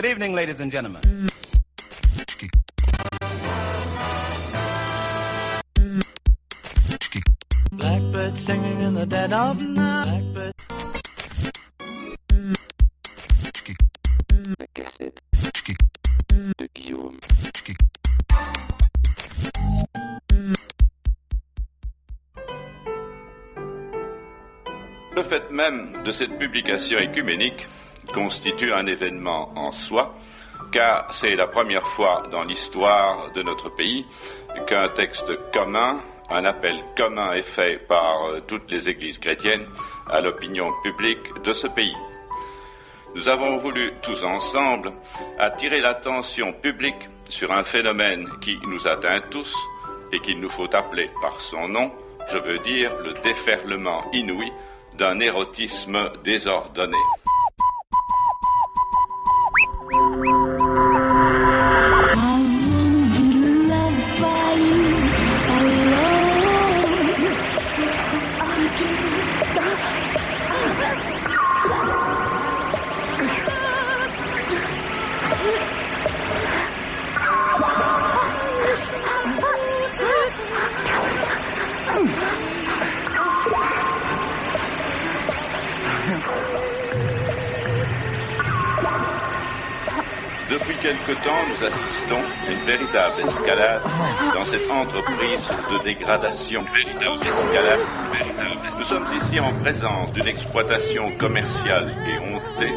Good evening, ladies and gentlemen. Blackbird singing in the dead of night. Blackbird. La cassette de Guillaume. Le fait même de cette publication écuménique constitue un événement en soi, car c'est la première fois dans l'histoire de notre pays qu'un texte commun, un appel commun est fait par euh, toutes les églises chrétiennes à l'opinion publique de ce pays. Nous avons voulu tous ensemble attirer l'attention publique sur un phénomène qui nous atteint tous et qu'il nous faut appeler par son nom, je veux dire le déferlement inouï d'un érotisme désordonné. Thank you. Depuis quelque temps, nous assistons à une véritable escalade dans cette entreprise de dégradation. Véritable escalade, véritable. Nous sommes ici en présence d'une exploitation commerciale et hontée,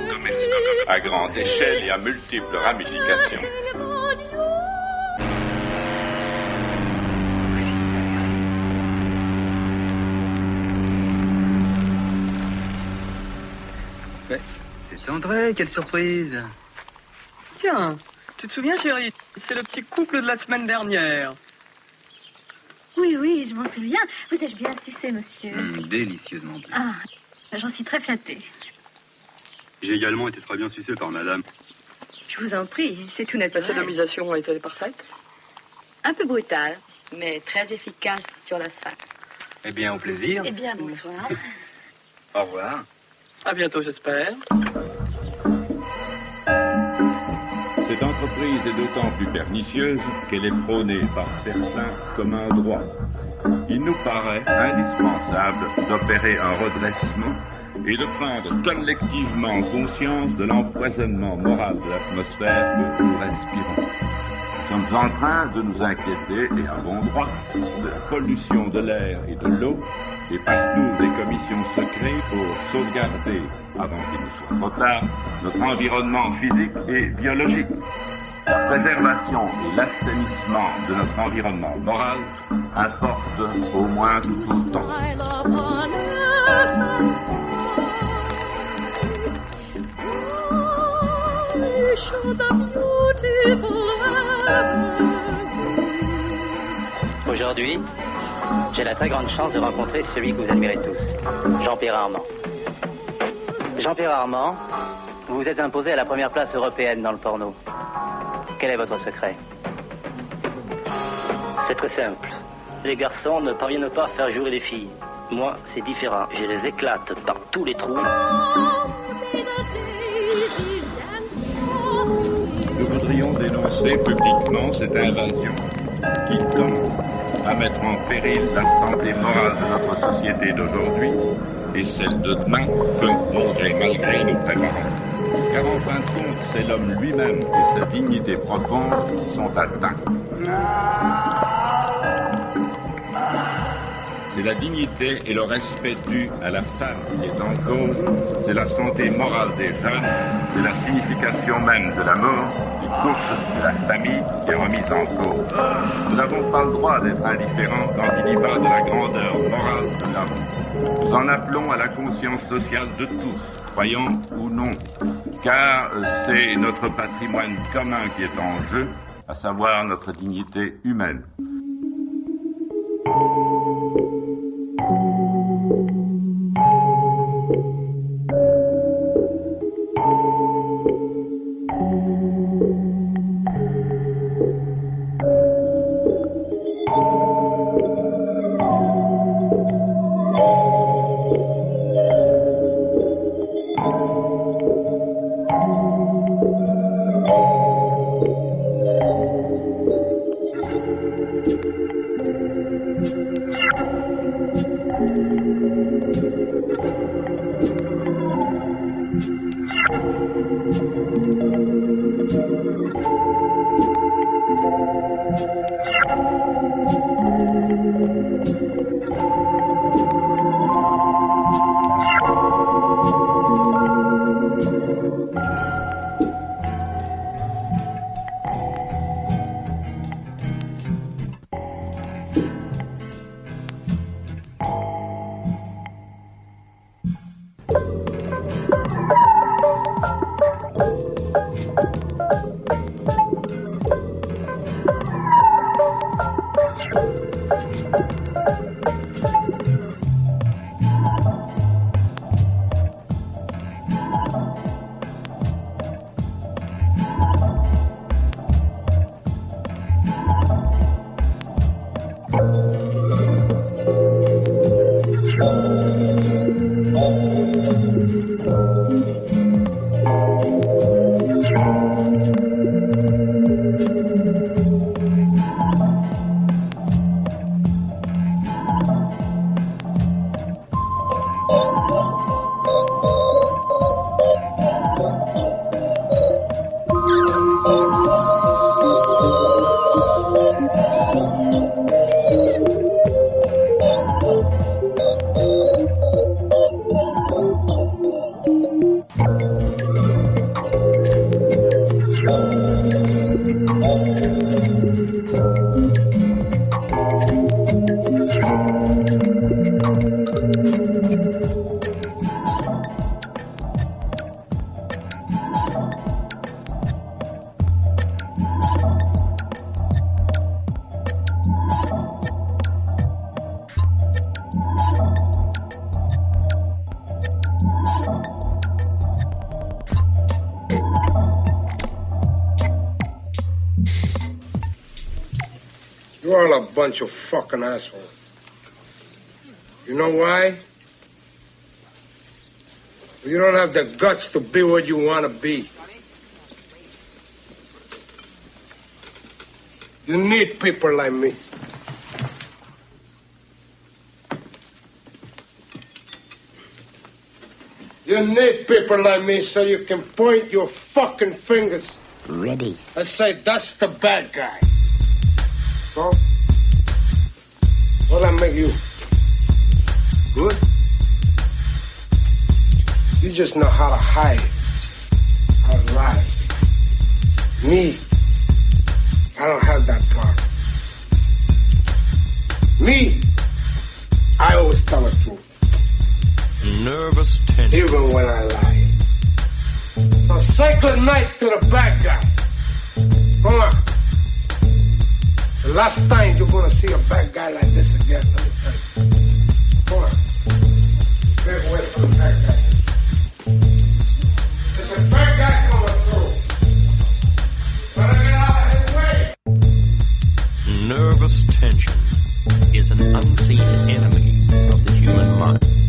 à grande échelle et à multiples ramifications. C'est André, quelle surprise Tiens, tu te souviens, chérie C'est le petit couple de la semaine dernière. Oui, oui, je m'en souviens. Vous êtes bien sucé, monsieur. Hum, Délicieusement bien. Ah, j'en suis très flattée. J'ai également été très bien sucé par madame. Je vous en prie, c'est tout La naturel. sodomisation a été parfaite? Un peu brutal, mais très efficace sur la fin. Eh bien, au plaisir. Eh bien, bonsoir. Au revoir. À bientôt, j'espère. Cette entreprise est d'autant plus pernicieuse qu'elle est prônée par certains comme un droit. Il nous paraît indispensable d'opérer un redressement et de prendre collectivement conscience de l'empoisonnement moral de l'atmosphère que nous respirons. Nous sommes en train de nous inquiéter, et à bon droit, de la pollution de l'air et de l'eau, et partout des commissions secrètes pour sauvegarder, avant qu'il ne soit trop tard, notre environnement physique et biologique. La préservation et l'assainissement de notre environnement moral importent au moins tout autant. Aujourd'hui, j'ai la très grande chance de rencontrer celui que vous admirez tous, Jean-Pierre Armand. Jean-Pierre Armand, vous vous êtes imposé à la première place européenne dans le porno. Quel est votre secret? C'est très simple. Les garçons ne parviennent pas à faire jouer les filles. Moi, c'est différent. Je les éclate par tous les trous. Nous voudrions dénoncer publiquement cette invasion qui tend à mettre en péril la santé morale de notre société d'aujourd'hui et celle de demain que, bon gré mal gré, nous préparons. Car en fin de compte, c'est l'homme lui-même et sa dignité profonde qui sont atteints. C'est la dignité et le respect dû à la femme qui est en cause. C'est la santé morale des jeunes. C'est la signification même de l'amour, du couple, de la famille qui est remise en cause. Nous n'avons pas le droit d'être indifférents quand il y va de la grandeur morale de l'homme. Nous en appelons à la conscience sociale de tous, croyants ou non, car c'est notre patrimoine commun qui est en jeu, à savoir notre dignité humaine. Fucking assholes. You know why? You don't have the guts to be what you want to be. You need people like me. You need people like me so you can point your fucking fingers Ready. I say, that's the bad guy. So, what I make you? Good? You just know how to hide, how to lie. Me, I don't have that part. Me, I always tell the truth, Nervous tension. even when I lie. So say good night to the bad guy. Come on. Last time you're gonna see a bad guy like this again, let me tell you. On. Get away from the guy. There's a guy coming through. Better get out of his way. Nervous tension is an unseen enemy of the human mind.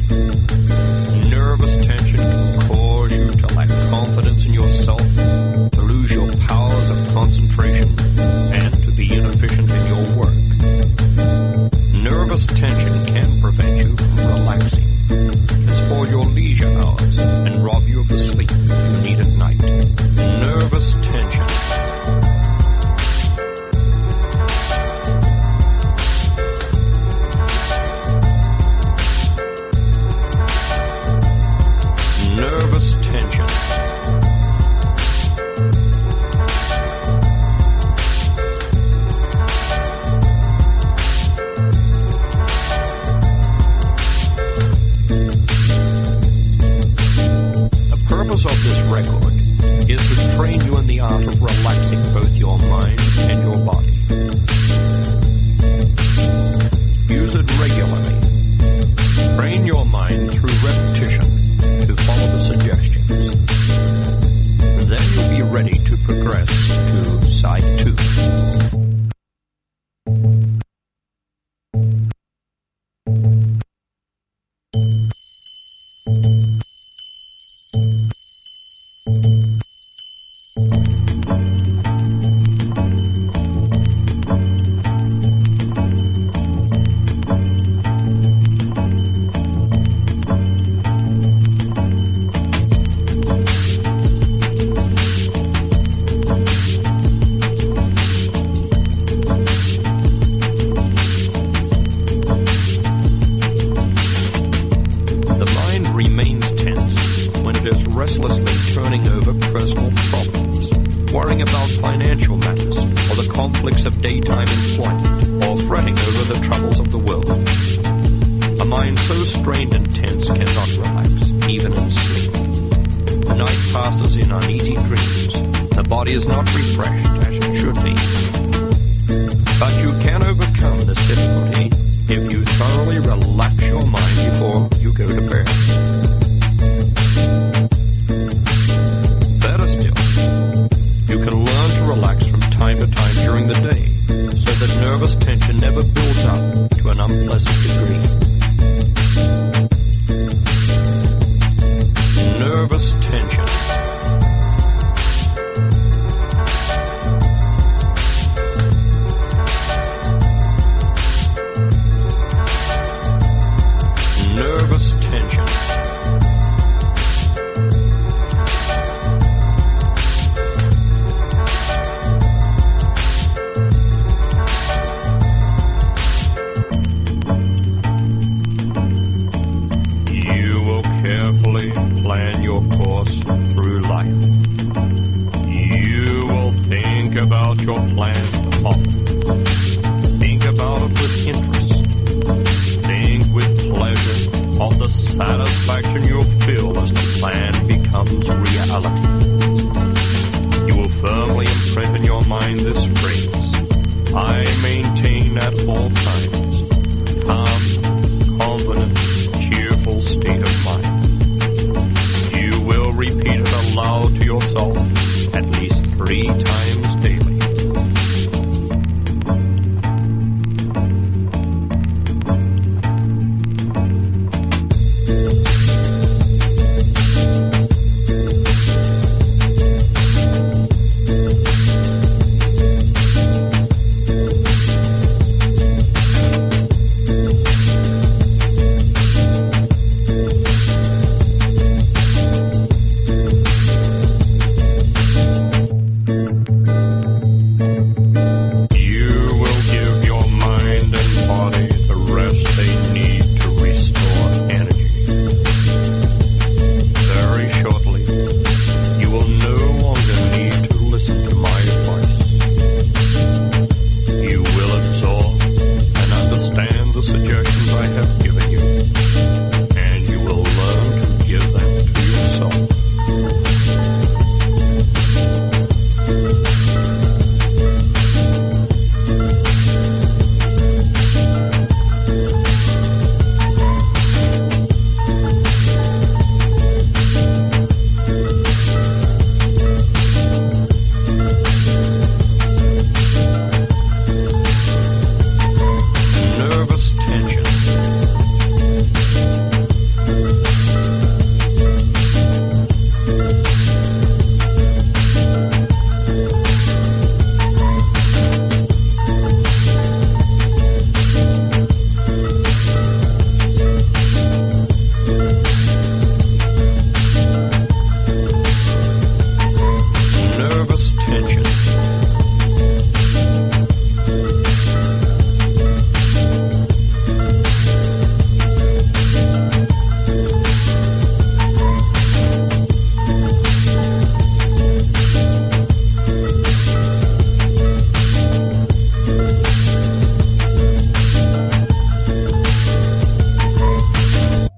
degree.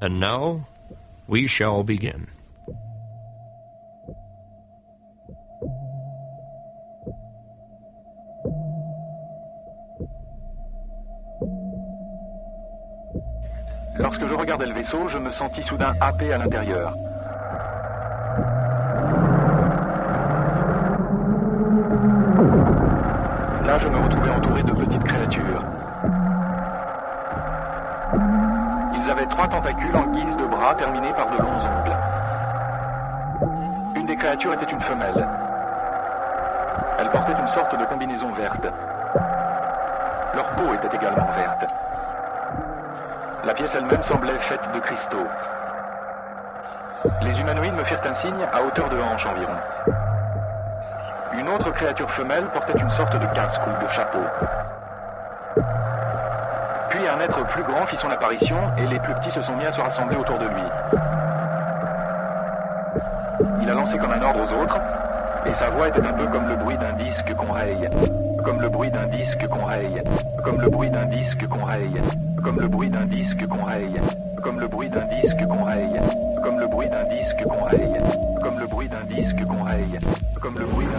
And now we shall begin. Lorsque je regardais le vaisseau, je me sentis soudain happé à l'intérieur. tentacules en guise de bras terminés par de longs ongles. Une des créatures était une femelle. Elle portait une sorte de combinaison verte. Leur peau était également verte. La pièce elle-même semblait faite de cristaux. Les humanoïdes me firent un signe à hauteur de hanche environ. Une autre créature femelle portait une sorte de casque ou de chapeau permettre aux plus grands fit son apparition et les plus petits se sont mis à se rassembler autour de lui. Il a lancé comme un ordre aux autres, et sa voix était un peu comme le bruit d'un disque qu'on raye, comme le bruit d'un disque qu'on raye, comme le bruit d'un disque qu'on raye, comme le bruit d'un disque qu'on raye, comme le bruit d'un disque qu'on raye, comme le bruit d'un disque qu'on raye, comme le bruit d'un disque qu'on raye, comme le bruit d'un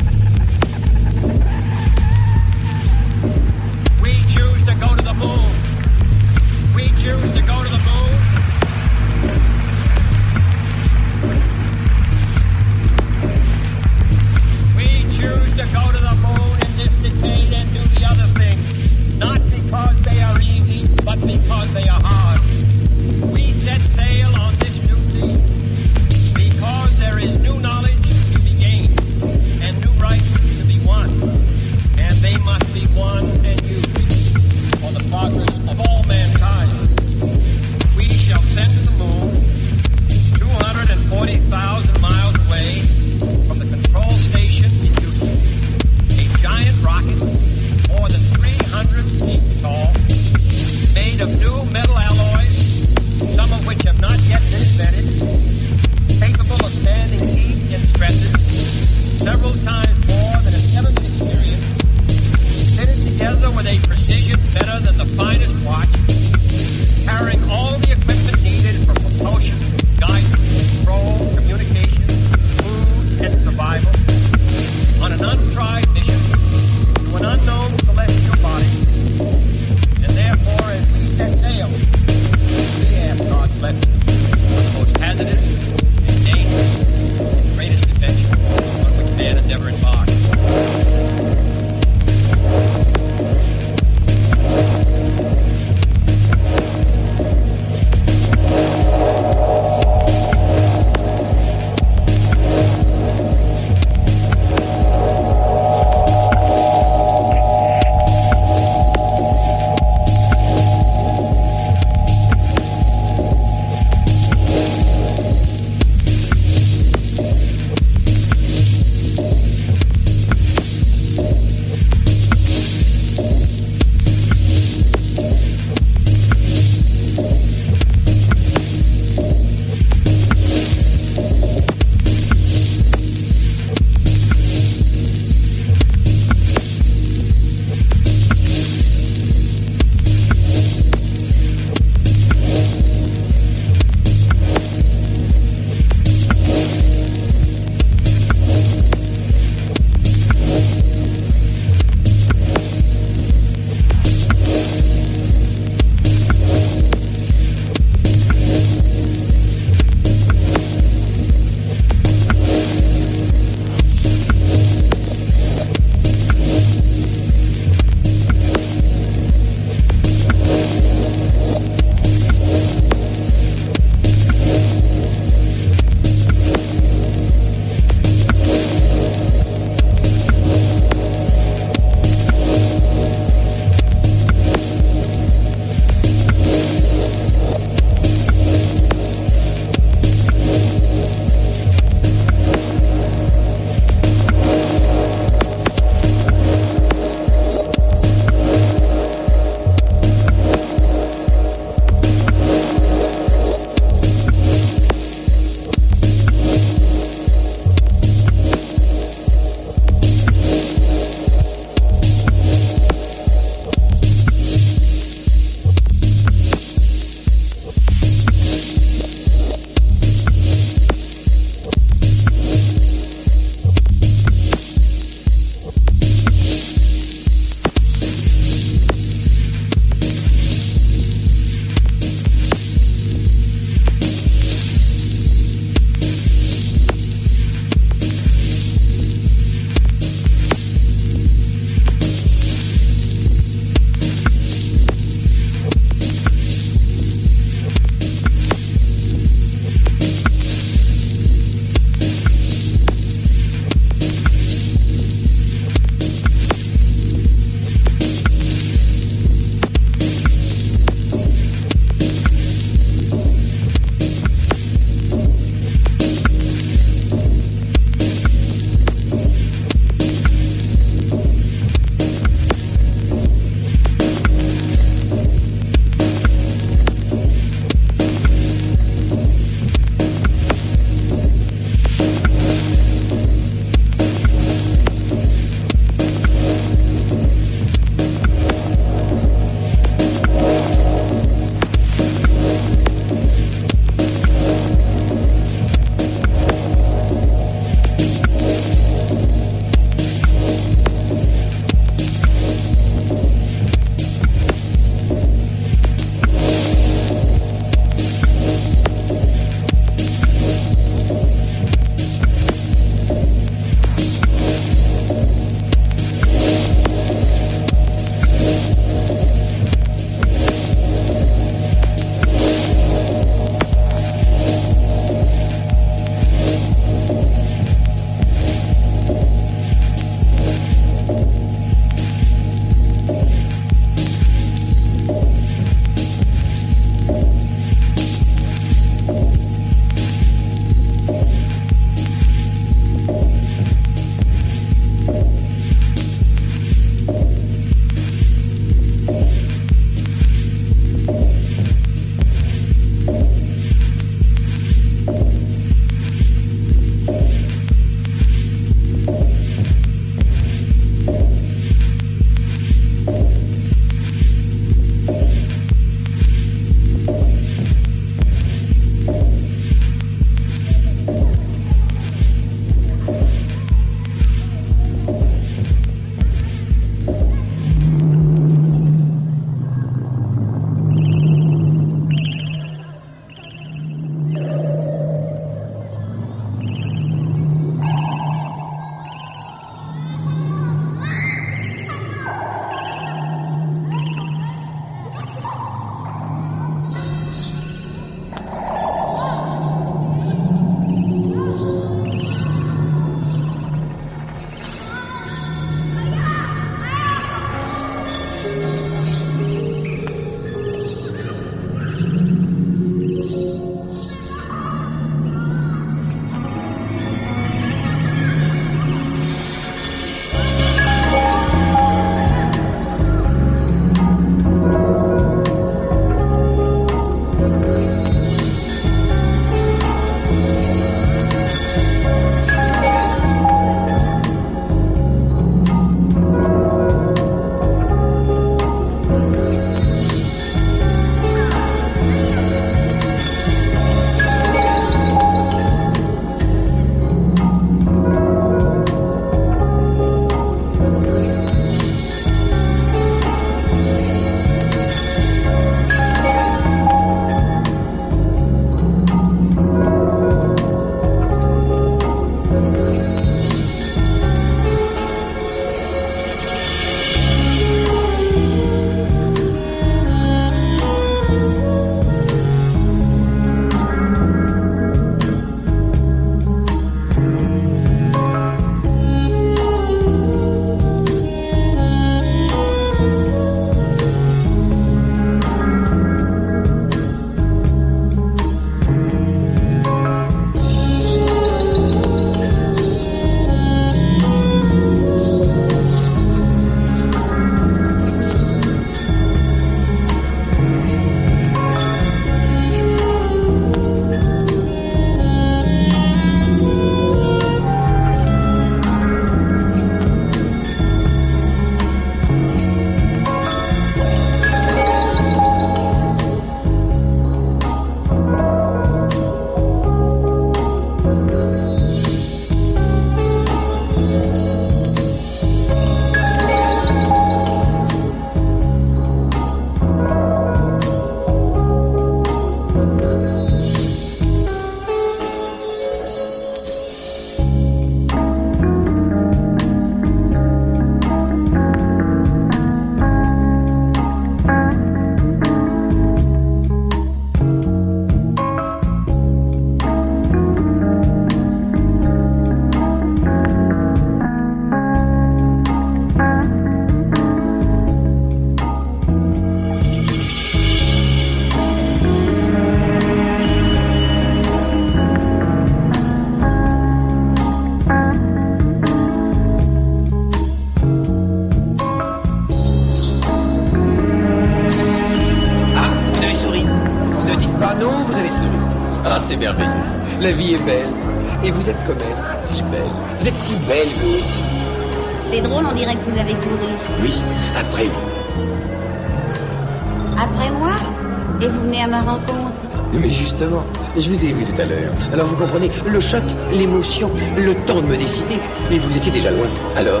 comprenez, le choc, l'émotion, le temps de me décider. Et vous étiez déjà loin. Alors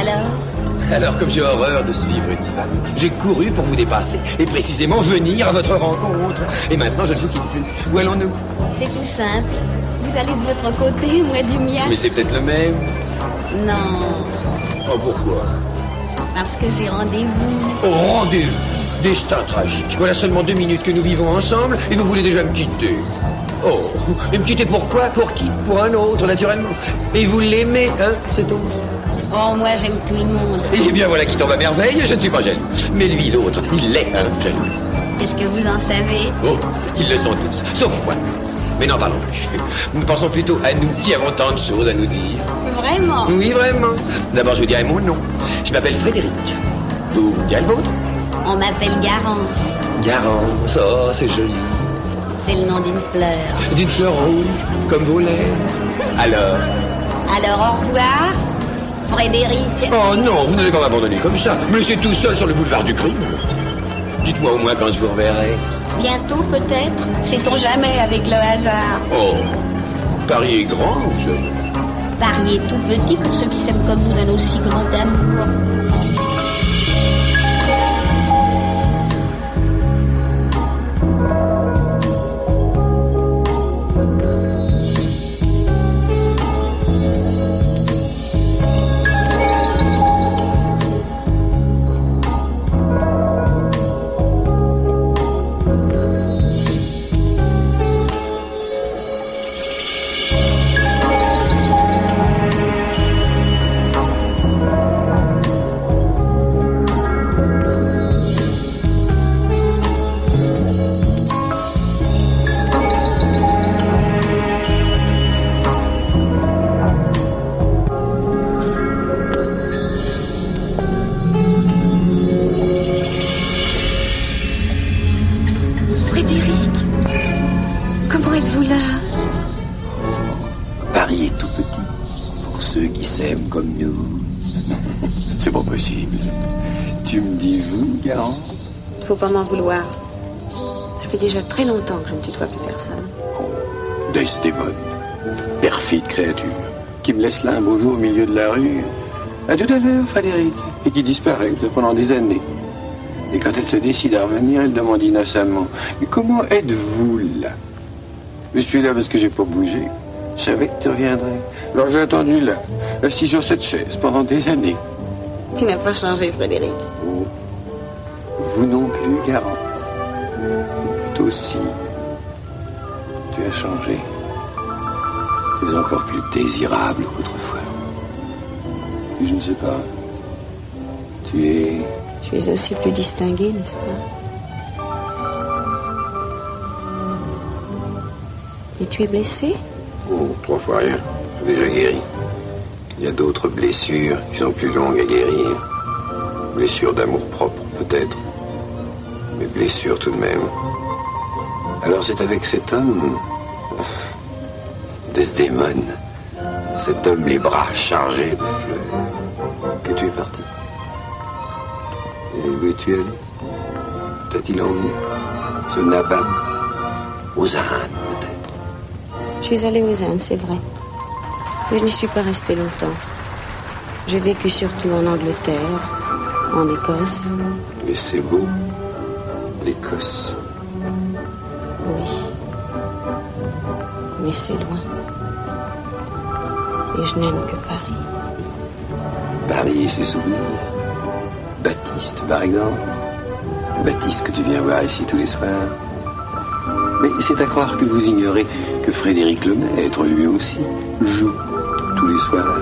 Alors Alors, comme j'ai horreur de suivre une femme, j'ai couru pour vous dépasser et précisément venir à votre rencontre. Et maintenant, je ne vous quitte plus. Où allons-nous? C'est tout simple. Vous allez de votre côté, moi du mien. Mais c'est peut-être le même. Non, Oh, pourquoi? Parce que j'ai rendez-vous. Oh, rendez-vous Destin tragique. Voilà seulement deux minutes que nous vivons ensemble et vous voulez déjà me quitter. Oh, et me quitter pourquoi Pour qui? Pour un autre, naturellement. Et vous l'aimez, hein, cet autre Oh, moi j'aime tout le monde. Eh bien, voilà qui tombe à merveille, je ne suis pas jaloux. Mais lui, l'autre, il l'est, hein, jaloux. Qu'est-ce que vous en savez? Oh, ils le sont tous, sauf moi. Mais n'en parlons plus. Nous pensons plutôt à nous qui avons tant de choses à nous dire. Vraiment? Oui, vraiment. D'abord, je vous dirai mon nom. Je m'appelle Frédéric. Vous me direz le vôtre On m'appelle Garance. Garance, oh, c'est joli. C'est le nom d'une fleur. D'une fleur rouge, comme vos lèvres. Alors Alors au revoir, Frédéric. Oh non, vous n'allez pas m'abandonner comme ça. Me laisser tout seul sur le boulevard du crime. Dites-moi au moins quand je vous reverrai. Bientôt peut-être Sait-on jamais avec le hasard Oh, Paris est grand, vous savez. Paris est tout petit pour ceux qui s'aiment comme nous d'un aussi grand amour. Faut pas m'en vouloir. Ça fait déjà très longtemps que je ne tutoie plus personne. Desdémone, perfide créature, qui me laisse là un beau jour au milieu de la rue. À tout à l'heure, Frédéric, et qui disparaît pendant des années. Et quand elle se décide à revenir, elle demande innocemment Mais comment êtes-vous là? Je suis là parce que j'ai pas bougé. Je savais que tu reviendrais. Alors j'ai attendu là, assis sur cette chaise pendant des années. Tu n'as pas changé, Frédéric. Garance. Toi aussi, tu as changé. Tu es encore plus désirable qu'autrefois. Je ne sais pas. Tu es. Je suis aussi plus distinguée, n'est-ce pas? Et tu es blessé? Oh, trois fois rien. J'ai déjà guéri. Il y a d'autres blessures qui sont plus longues à guérir. Blessures d'amour propre, peut-être. Mais blessures tout de même. Alors c'est avec cet homme. Desdémone. Cet homme les bras chargés de fleurs. Que tu es parti. Et où es-tu allé? T'a-t-il emmené Ce nabab Aux Indes, peut-être. Je suis allée aux Indes, c'est vrai. Mais je n'y suis pas restée longtemps. J'ai vécu surtout en Angleterre, en Écosse. Et c'est beau. L'Écosse. Oui. Mais c'est loin. Et je n'aime que Paris. Paris et ses souvenirs. Baptiste, par exemple. Baptiste que tu viens voir ici tous les soirs. Mais c'est à croire que vous ignorez que Frédéric Lemaître, lui aussi, joue tous les soirs.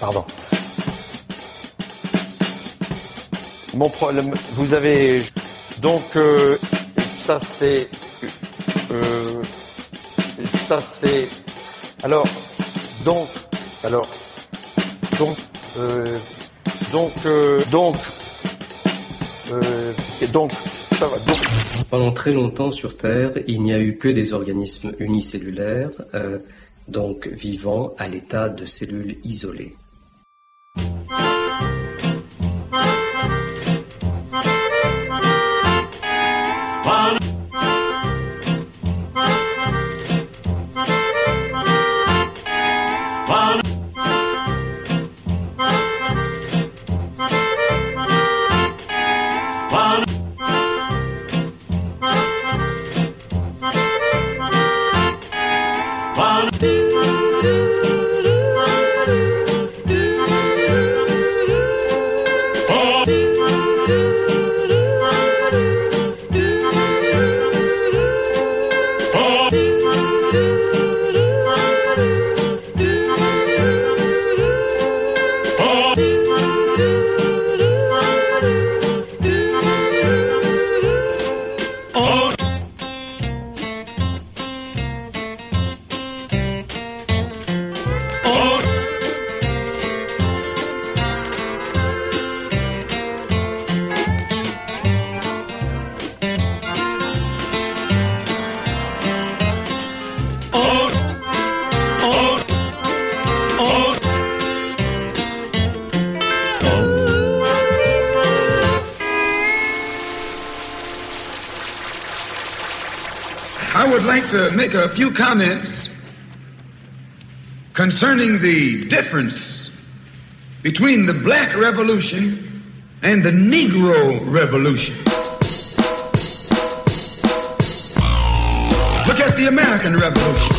Pardon. Mon problème, vous avez donc euh, ça c'est euh, ça c'est alors donc alors donc euh, donc euh, donc euh, et donc ça va donc Pendant très longtemps sur Terre, il n'y a eu que des organismes unicellulaires, donc vivants à l'état de cellules isolées. To uh, make a few comments concerning the difference between the black revolution and the Negro revolution. Look at the American Revolution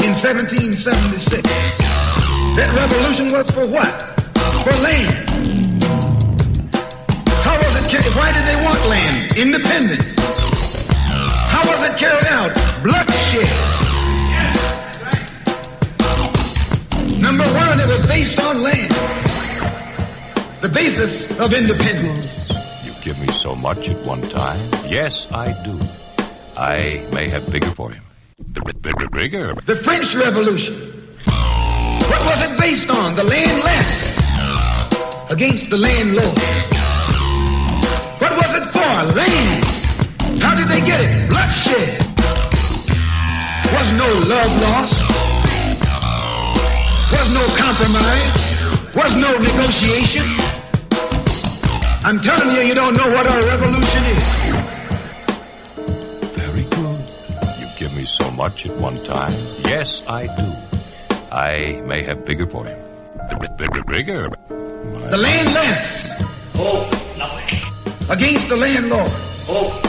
in 1776. That revolution was for what? For land. How was it? Why did they want land? Independence. How was it carried out? Bloodshed. Number one, it was based on land. The basis of independence. You give me so much at one time. Yes, I do. I may have bigger for him. Bigger. The French Revolution. What was it based on? The landless against the landlord. What was it for? Land. How did they get it? Bloodshed. Was no love lost. Was no compromise. Was no negotiation. I'm telling you, you don't know what our revolution is. Very good. You give me so much at one time. Yes, I do. I may have bigger for him. Bigger, bigger. The landless Oh, nothing. against the landlord. Oh,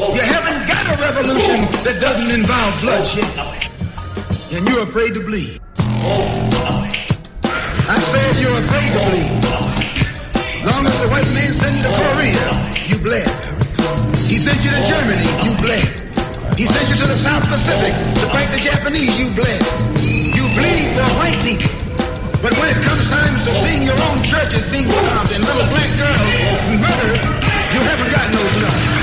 You haven't got a revolution that doesn't involve bloodshed. And you're afraid to bleed. I said you're afraid to bleed. Long as the white man sent you to Korea, you bled. He sent you to Germany, you bled. He sent you to the South Pacific to fight the Japanese, you bled. You bleed for white people. But when it comes time to seeing your own churches being robbed and little black girls murdered, you haven't got no blood.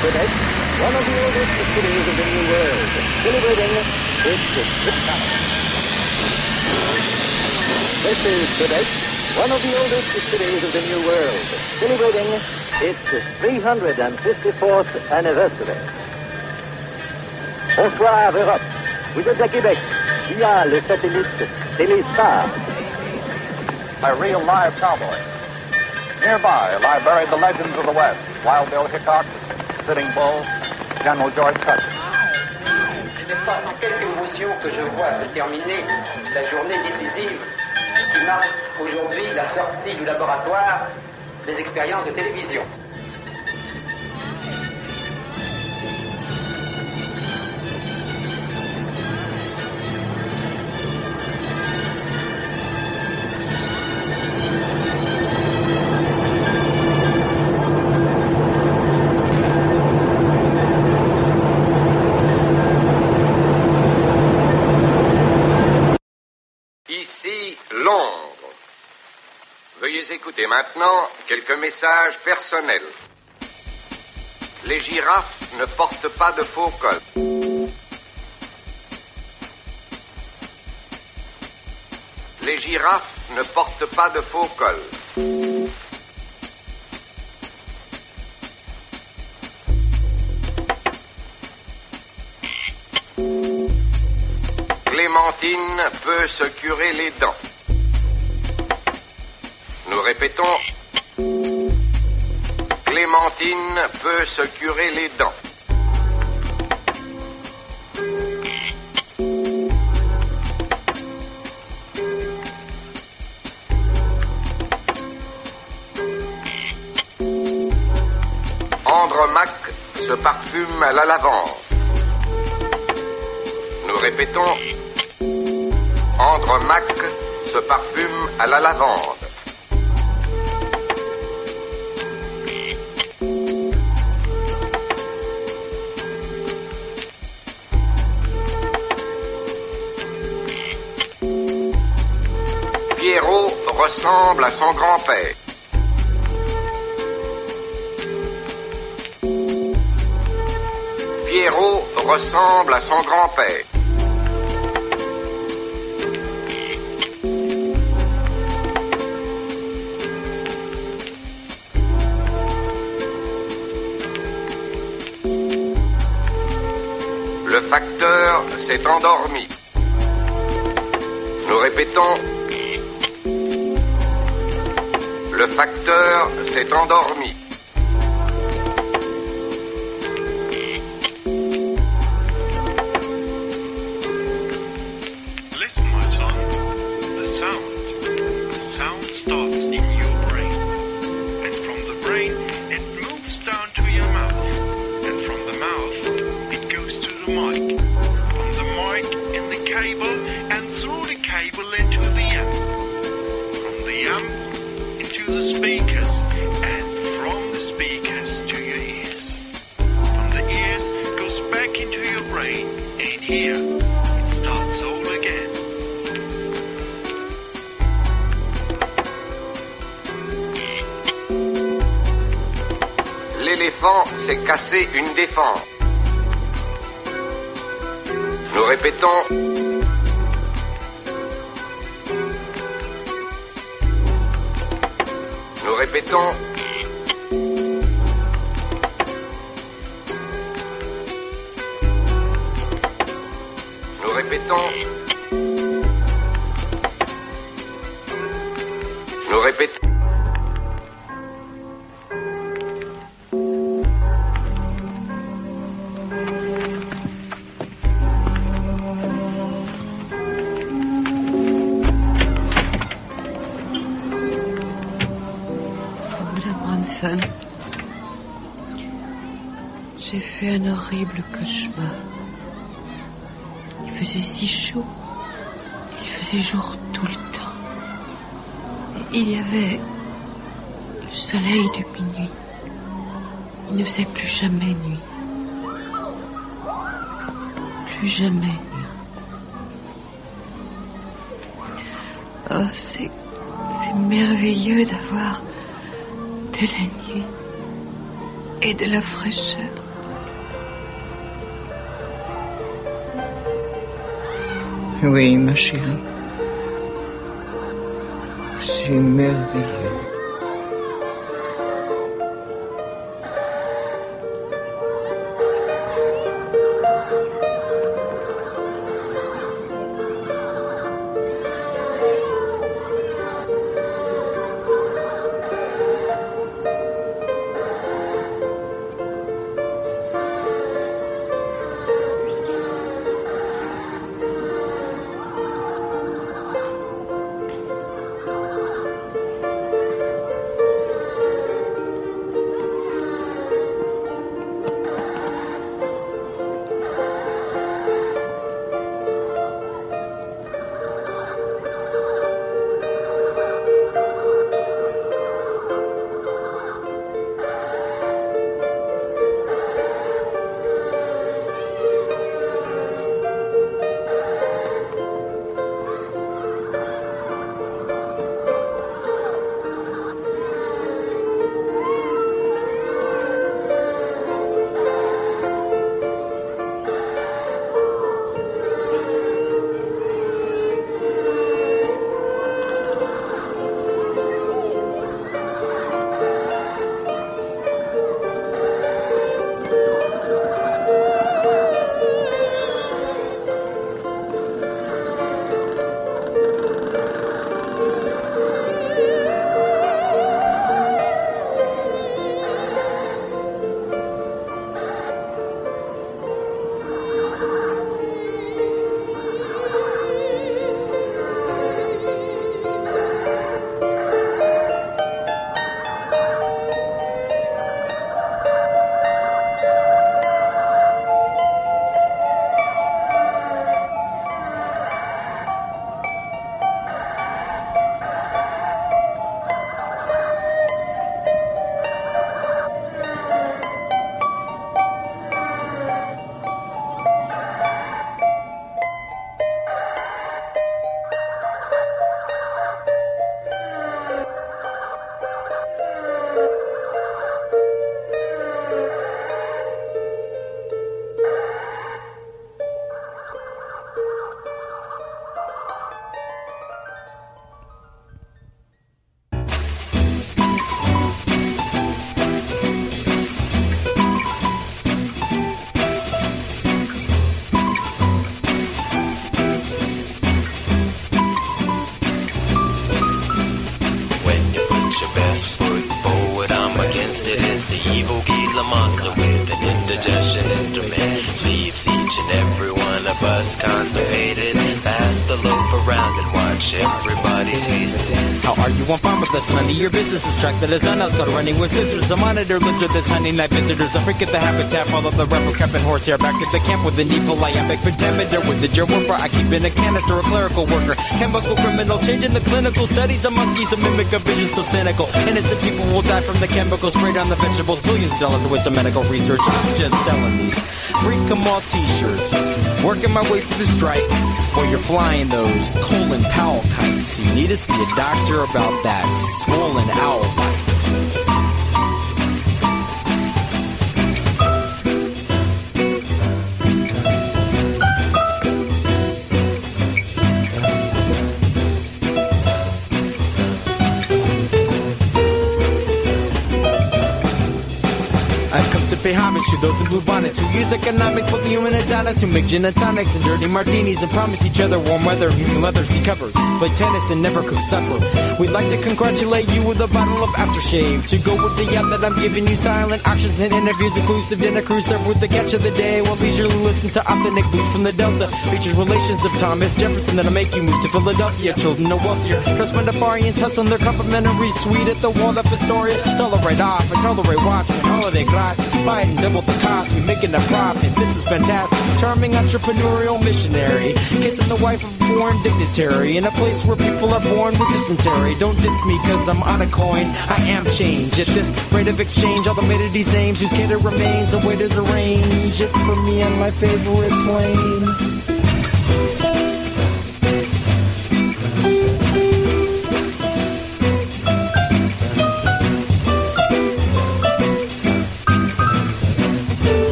Quebec, one of the oldest cities of the New World, celebrating its This is Quebec, one of the oldest cities of the New World, celebrating its 354th anniversary. Bonsoir Europe, vous êtes à Québec, via le satellite Téléstar. A real live cowboy. Nearby lie buried the legends of the West. Wild Bill Hickok, Sitting Bull, General George Custer. Ce n'est pas sans quelque émotion que je vois se terminer la journée décisive qui qui marque aujourd'hui la sortie du laboratoire des expériences de télévision. Écouter maintenant quelques messages personnels. Les girafes ne portent pas de faux col. Les girafes ne portent pas de faux col. Clémentine peut se curer les dents. Nous répétons. Clémentine peut se curer les dents. Andromaque se parfume à la lavande. Nous répétons. Andromaque se parfume à la lavande. Ressemble à son grand-père. Pierrot ressemble à son grand-père. Le facteur s'est endormi. Nous répétons. Le facteur s'est endormi. S'est cassé une défense. Nous répétons. Nous répétons. Nous répétons. Nous répétons. Horrible cauchemar. Il faisait si chaud. Il faisait jour tout le temps. Il y avait le soleil du minuit. Il ne faisait plus jamais nuit. Plus jamais nuit. Oh, c'est merveilleux d'avoir de la nuit et de la fraîcheur. Oui, ma chérie. C'est merveilleux. Your business is tracked. The on us, got running with scissors. A monitor lizard, this hunting night visitors. I forget the habitat, follow the rebel cap and horsehair. Back to the camp with an evil iambic pentameter. With the germ I keep in a canister, a clerical worker. Chemical criminal, changing the clinical studies of monkeys. A mimic of vision so cynical. Innocent people will die from the chemicals sprayed on the vegetables. Billions of dollars waste of medical research. I'm just selling these. Freak 'em all t-shirts. Working my way through the strike. While you're flying those Colin Powell kites. You need to see a doctor about that howling owl. Pay homage to those in blue bonnets who use economics, both the human and donuts, who make gin and tonics and dirty martinis and promise each other warm weather, human leather, seat covers, play tennis and never cook supper. We'd like to congratulate you with a bottle of aftershave to go with the yacht that I'm giving you. Silent auctions and interviews, inclusive dinner cruise served with the catch of the day. While leisurely listen to authentic blues from the Delta, features relations of Thomas Jefferson that'll make you move to Philadelphia. Children are wealthier, Rastafarians hustling their complimentary suite at the Waldorf Astoria. Tolerate off and tolerate watching holiday gratis. Buy and double the cost. We're making a profit. This is fantastic. Charming entrepreneurial missionary. Kissing the wife of a foreign dignitary. In a place where people are born with dysentery. Don't diss me cause I'm on a coin. I am change. At this rate of exchange, all the these names whose it remains. The waiters arrange it for me on my favorite plane.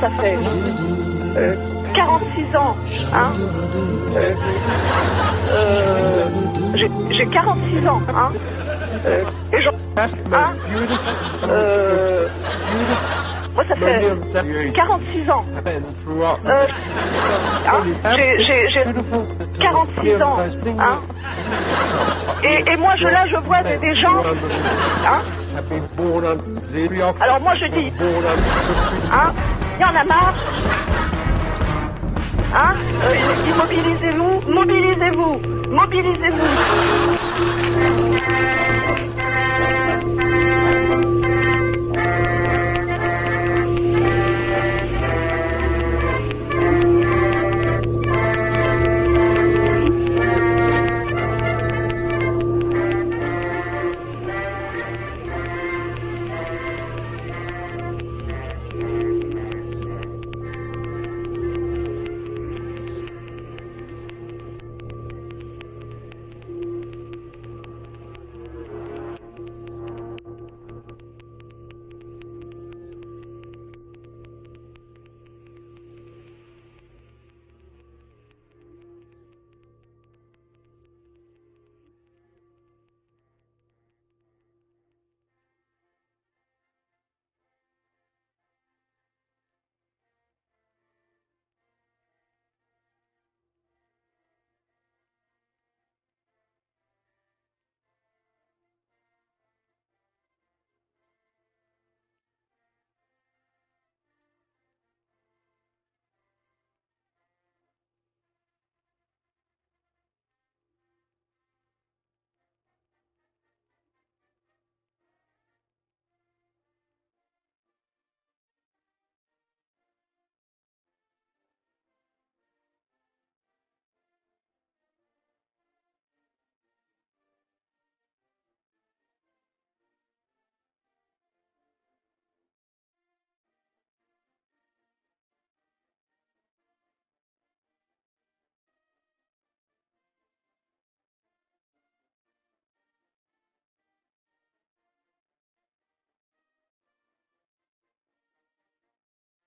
ça fait euh, 46 ans, hein. Euh, euh, j'ai- J'ai 46 ans, hein. Euh, Et j'en... Hein Euh, moi, ça fait 46 ans. Euh, hein, j'ai 46 ans, hein. Et, et moi, je, là, je vois des, des gens, hein. Alors moi, je dis, hein Il y en a marre Hein Euh, Immobilisez-vous, mobilisez-vous, mobilisez-vous